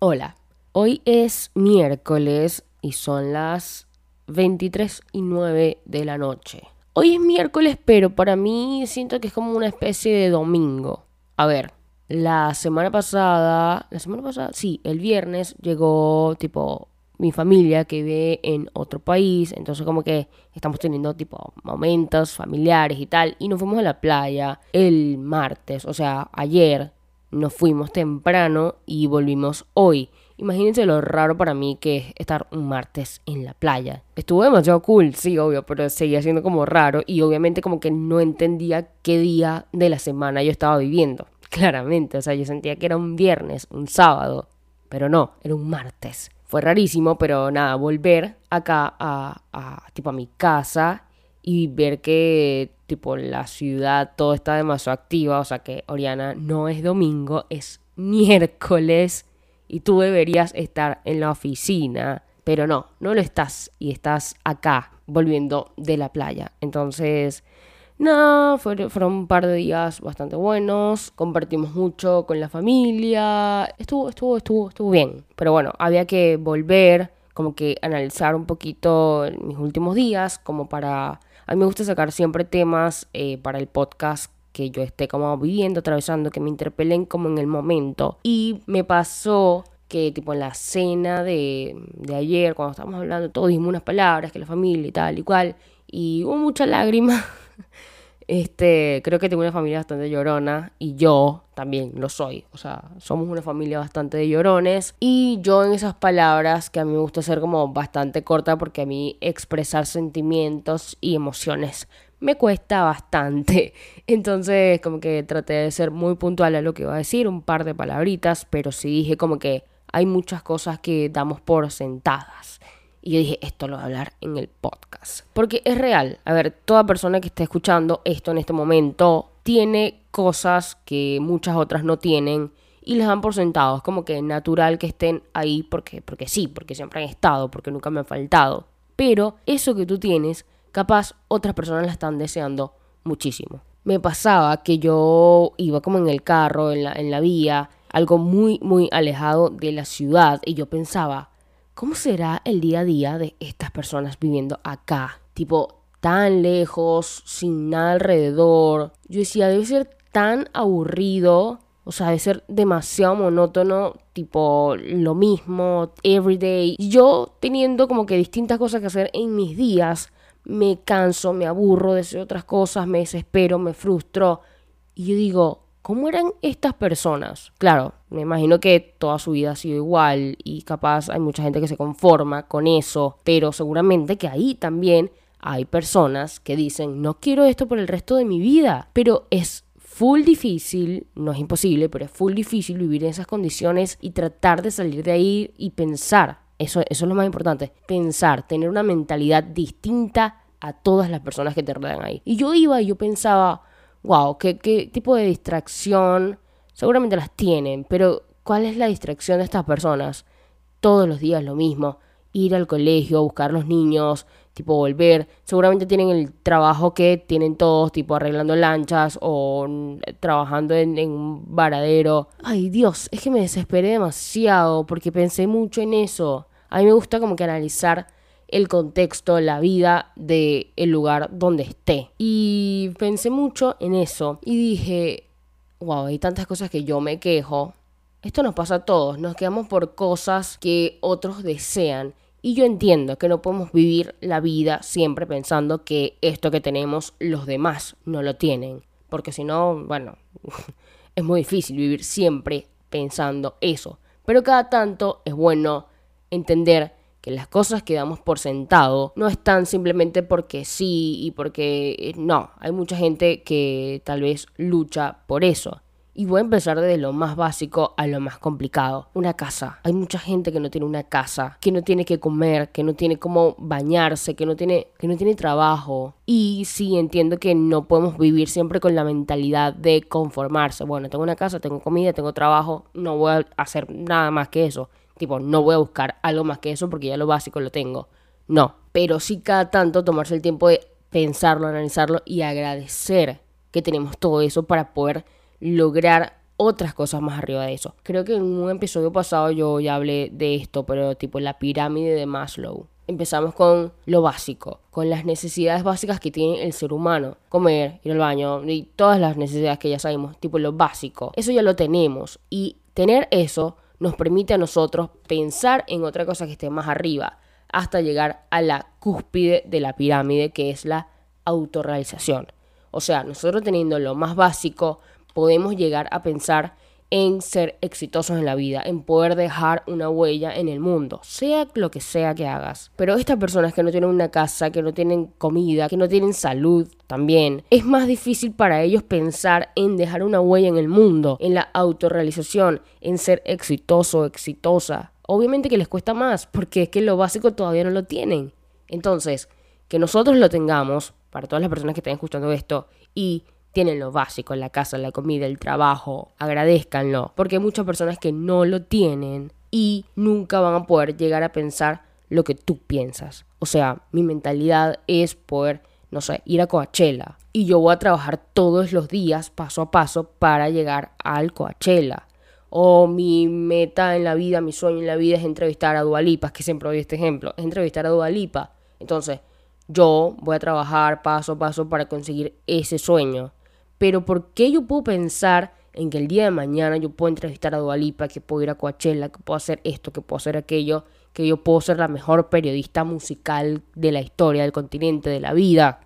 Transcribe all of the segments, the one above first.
Hola, hoy es miércoles y son las 23 y 9 de la noche. Hoy es miércoles, pero para mí siento que es como una especie de domingo. A ver, la semana pasada, la semana pasada, sí, el viernes llegó tipo mi familia que vive en otro país, entonces como que estamos teniendo tipo momentos familiares y tal, y nos fuimos a la playa el martes, o sea, ayer nos fuimos temprano y volvimos hoy. Imagínense lo raro para mí que es estar un martes en la playa. Estuvo demasiado cool, sí, obvio, pero seguía siendo como raro y obviamente como que no entendía qué día de la semana yo estaba viviendo. Claramente, o sea, yo sentía que era un viernes, un sábado, pero no, era un martes. Fue rarísimo, pero nada, volver acá a, a tipo a mi casa y ver que tipo la ciudad todo está demasiado activa, o sea que Oriana no es domingo, es miércoles y tú deberías estar en la oficina, pero no, no lo estás y estás acá volviendo de la playa. Entonces, no, fueron, un par de días bastante buenos, compartimos mucho con la familia, estuvo, estuvo, estuvo, estuvo bien, pero bueno, había que volver, como que analizar un poquito mis últimos días, como para a mí me gusta sacar siempre temas eh, para el podcast que yo esté como viviendo, atravesando, que me interpelen como en el momento. Y me pasó que tipo en la cena de, de ayer, cuando estábamos hablando, todos dijimos unas palabras, que la familia y tal y cual, y hubo mucha lágrima. Este, creo que tengo una familia bastante llorona y yo también lo soy. O sea, somos una familia bastante de llorones y yo en esas palabras que a mí me gusta ser como bastante corta porque a mí expresar sentimientos y emociones me cuesta bastante. Entonces, como que traté de ser muy puntual a lo que iba a decir, un par de palabritas, pero sí dije como que hay muchas cosas que damos por sentadas. Y yo dije, esto lo voy a hablar en el podcast. Porque es real. A ver, toda persona que esté escuchando esto en este momento tiene cosas que muchas otras no tienen y les dan por. Es como que natural que estén ahí porque, porque sí, porque siempre han estado, porque nunca me han faltado. Pero eso que tú tienes, capaz otras personas la están deseando muchísimo. Me pasaba que yo iba como en el carro, en la, en la vía, algo muy, muy alejado de la ciudad y yo pensaba, ¿cómo será el día a día de estas personas viviendo acá? Tipo, tan lejos, sin nada alrededor. Yo decía, debe ser tan aburrido, o sea, debe ser demasiado monótono, tipo lo mismo, everyday. Yo teniendo como que distintas cosas que hacer en mis días, me canso, me aburro, deseo otras cosas, me desespero, me frustro. Y yo digo, ¿Cómo eran estas personas? Claro, me imagino que toda su vida ha sido igual y capaz hay mucha gente que se conforma con eso, pero seguramente que ahí también hay personas que dicen, no quiero esto por el resto de mi vida, pero es full difícil, no es imposible, pero es full difícil vivir en esas condiciones y tratar de salir de ahí y pensar, eso, eso es lo más importante, pensar, tener una mentalidad distinta a todas las personas que te rodean ahí. Y yo iba y yo pensaba, wow, ¿qué, ¿qué, tipo de distracción? Seguramente las tienen, pero ¿cuál es la distracción de estas personas? Todos los días lo mismo, ir al colegio, buscar los niños, tipo volver. Seguramente tienen el trabajo que tienen todos, tipo arreglando lanchas o trabajando en, en, un varadero. Ay Dios, es que me desesperé demasiado porque pensé mucho en eso. A mí me gusta como que analizar el contexto, la vida del el lugar donde esté. Y pensé mucho en eso y dije, wow, hay tantas cosas que yo me quejo. Esto nos pasa a todos, nos quedamos por cosas que otros desean. Y yo entiendo que no podemos vivir la vida siempre pensando que esto que tenemos los demás no lo tienen. Porque si no, bueno, es muy difícil vivir siempre pensando eso. Pero cada tanto es bueno entender que las cosas que damos por sentado no están simplemente porque sí y porque eh, no. Hay mucha gente que tal vez lucha por eso. Y voy a empezar desde lo más básico a lo más complicado. Una casa. Hay mucha gente que no tiene una casa, que no tiene que comer, que no tiene cómo bañarse, que no tiene, que no tiene trabajo. Y sí entiendo que no podemos vivir siempre con la mentalidad de conformarse. Bueno, tengo una casa, tengo comida, tengo trabajo, no voy a hacer nada más que eso. Tipo, no voy a buscar algo más que eso porque ya lo básico lo tengo. No, pero sí cada tanto tomarse el tiempo de pensarlo, analizarlo y agradecer que tenemos todo eso para poder lograr otras cosas más arriba de eso. Creo que en un episodio pasado yo ya hablé de esto, pero tipo la pirámide de Maslow. Empezamos con lo básico, con las necesidades básicas que tiene el ser humano. Comer, ir al baño y todas las necesidades que ya sabemos, tipo lo básico. Eso ya lo tenemos y tener eso nos permite a nosotros pensar en otra cosa que esté más arriba, hasta llegar a la cúspide de la pirámide que es la autorrealización. O sea, nosotros teniendo lo más básico, podemos llegar a pensar en ser exitosos en la vida, en poder dejar una huella en el mundo, sea lo que sea que hagas. Pero estas personas que no tienen una casa, que no tienen comida, que no tienen salud también, es más difícil para ellos pensar en dejar una huella en el mundo, en la autorrealización, en ser exitoso, exitosa. Obviamente que les cuesta más, porque es que lo básico todavía no lo tienen. Entonces, que nosotros lo tengamos, para todas las personas que estén escuchando esto, y tienen lo básico, la casa, la comida, el trabajo, agradezcanlo, porque hay muchas personas que no lo tienen y nunca van a poder llegar a pensar lo que tú piensas. O sea, mi mentalidad es poder, no sé, ir a Coachella y yo voy a trabajar todos los días, paso a paso, para llegar al Coachella. O mi meta en la vida, mi sueño en la vida es entrevistar a Dualipa, que siempre doy este ejemplo, es entrevistar a Dualipa. Entonces, yo voy a trabajar paso a paso para conseguir ese sueño. Pero ¿por qué yo puedo pensar en que el día de mañana yo puedo entrevistar a Dualipa, que puedo ir a Coachella, que puedo hacer esto, que puedo hacer aquello, que yo puedo ser la mejor periodista musical de la historia, del continente, de la vida?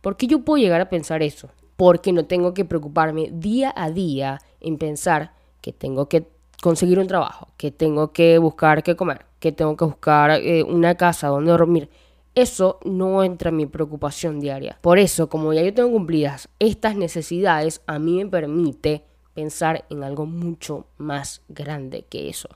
¿Por qué yo puedo llegar a pensar eso? Porque no tengo que preocuparme día a día en pensar que tengo que conseguir un trabajo, que tengo que buscar qué comer, que tengo que buscar eh, una casa donde dormir eso no entra en mi preocupación diaria. Por eso, como ya yo tengo cumplidas estas necesidades, a mí me permite pensar en algo mucho más grande que eso.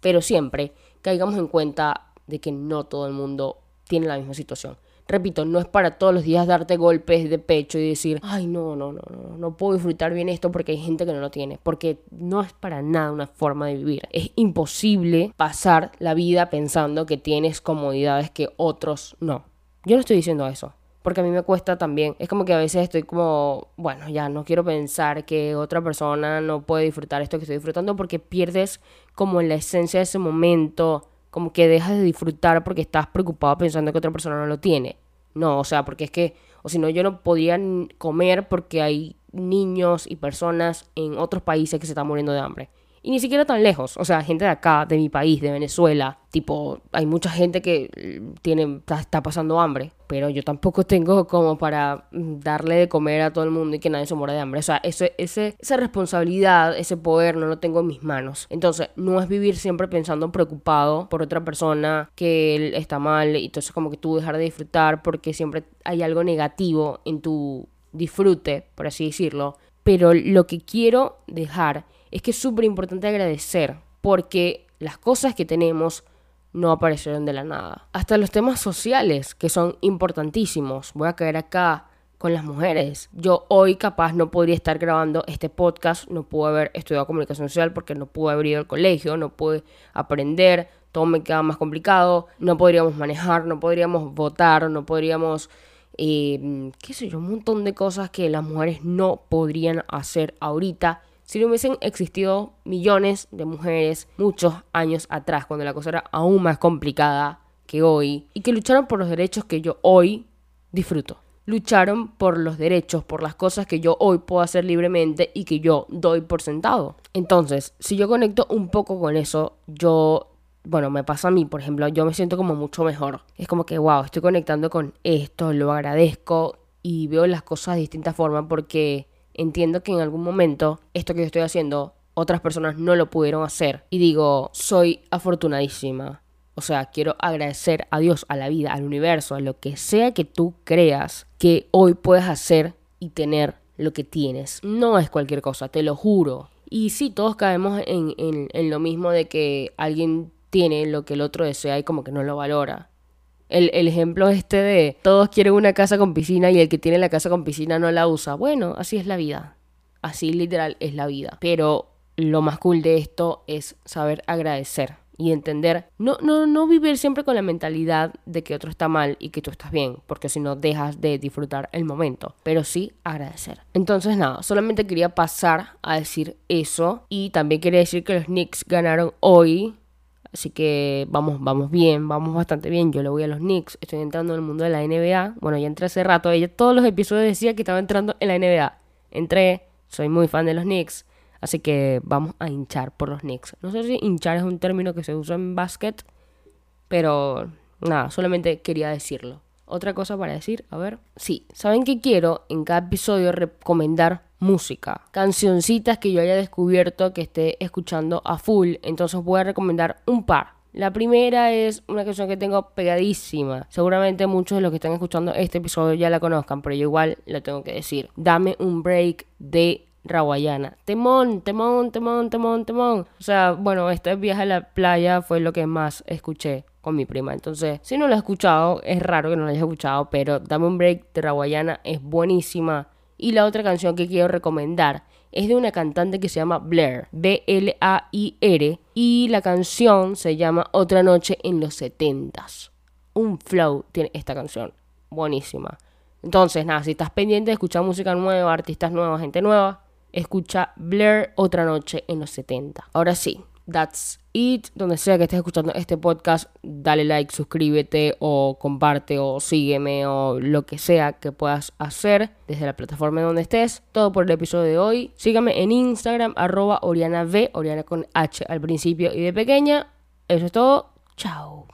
Pero siempre caigamos en cuenta de que no todo el mundo tiene la misma situación. Repito, no es para todos los días darte golpes de pecho y decir, ay, no, no, no, no, no puedo disfrutar bien esto porque hay gente que no lo tiene. Porque no es para nada una forma de vivir. Es imposible pasar la vida pensando que tienes comodidades que otros no. Yo no estoy diciendo eso porque a mí me cuesta también. Es como que a veces estoy como, bueno, ya no quiero pensar que otra persona no puede disfrutar esto que estoy disfrutando porque pierdes como la esencia de ese momento, como que dejas de disfrutar porque estás preocupado pensando que otra persona no lo tiene. No, o sea, porque es que, o si no, yo no podía comer porque hay niños y personas en otros países que se están muriendo de hambre. Y ni siquiera tan lejos. O sea, gente de acá, de mi país, de Venezuela. Tipo, hay mucha gente que mm, tiene, está, pasando hambre. Pero yo tampoco tengo como para mm, darle de comer a todo el mundo y que nadie se muera de hambre. O sea, ese, esa responsabilidad, ese poder no lo tengo en mis manos. Entonces, no es vivir siempre pensando preocupado por otra persona que él está mal. Y entonces como que tú dejar de disfrutar porque siempre hay algo negativo en tu disfrute, por así decirlo. Pero lo que quiero dejar es que es súper importante agradecer porque las cosas que tenemos no aparecieron de la nada. Hasta los temas sociales, que son importantísimos. Voy a caer acá con las mujeres. Yo hoy capaz no podría estar grabando este podcast, no pude haber estudiado comunicación social porque no pude haber ido al colegio, no pude aprender, todo me queda más complicado, no podríamos manejar, no podríamos votar, no podríamos, eh, qué sé yo, un montón de cosas que las mujeres no podrían hacer ahorita si no hubiesen existido millones de mujeres muchos años atrás, cuando la cosa era aún más complicada que hoy, y que lucharon por los derechos que yo hoy disfruto. Lucharon por los derechos, por las cosas que yo hoy puedo hacer libremente y que yo doy por sentado. Entonces, si yo conecto un poco con eso, yo bueno, me pasa a mí, por ejemplo, yo me siento como mucho mejor. Es como que, wow, estoy conectando con esto, lo agradezco y veo las cosas de distinta forma porque entiendo que en algún momento esto que yo estoy haciendo otras personas no lo pudieron hacer. Y digo, soy afortunadísima. O sea, quiero agradecer a Dios, a la vida, al universo, a lo que sea que tú creas que hoy puedes hacer y tener lo que tienes. No es cualquier cosa, te lo juro. Y sí, todos caemos en, en, en lo mismo de que alguien tiene lo que el otro desea y como que no lo valora. El, ejemplo este de todos quieren una casa con piscina y el que tiene la casa con piscina no la usa. Bueno, así es la vida. Así literal es la vida. Pero lo más cool de esto es saber agradecer y entender, no, no, no vivir siempre con la mentalidad de que otro está mal y que tú estás bien, porque si no dejas de disfrutar el momento, pero sí agradecer. Entonces nada, solamente quería pasar a decir eso y también quería decir que los Knicks ganaron hoy. Así que vamos, vamos bien, vamos bastante bien. Yo le voy a los Knicks, estoy entrando en el mundo de la NBA. Bueno, ya entré hace rato, ella todos los episodios decía que estaba entrando en la NBA. Entré, soy muy fan de los Knicks. Así que vamos a hinchar por los Knicks. No sé si hinchar es un término que se usa en básquet, pero nada, solamente quería decirlo. Otra cosa para decir, a ver. Sí, ¿saben qué quiero? En cada episodio recomendar música, cancioncitas que yo haya descubierto que esté escuchando a full. Entonces voy a recomendar un par. La primera es una canción que tengo pegadísima. Seguramente muchos de los que están escuchando este episodio ya la conozcan, pero yo igual la tengo que decir. Dame un break de Rawayana. Temón, temón, temón, temón, temón. O sea, bueno, este viaje a la playa fue lo que más escuché con mi prima. Entonces, si no lo he escuchado, es raro que no lo haya escuchado, pero Dame un Break de Rawayana es buenísima. Y la otra canción que quiero recomendar es de una cantante que se llama Blair, B-L-A-I-R, y la canción se llama Otra Noche en los Setentas. Un flow tiene esta canción, buenísima. Entonces, nada, si estás pendiente de escuchar música nueva, artistas nuevos, gente nueva, escucha Blair Otra Noche en los 70. Ahora sí, that's it. Donde sea que estés escuchando este podcast, dale like, suscríbete o comparte o sígueme o lo que sea que puedas hacer desde la plataforma donde estés. Todo por el episodio de hoy. Sígame en Instagram, arroba Oriana V, Oriana con H al principio y de pequeña. Eso es todo. Chao.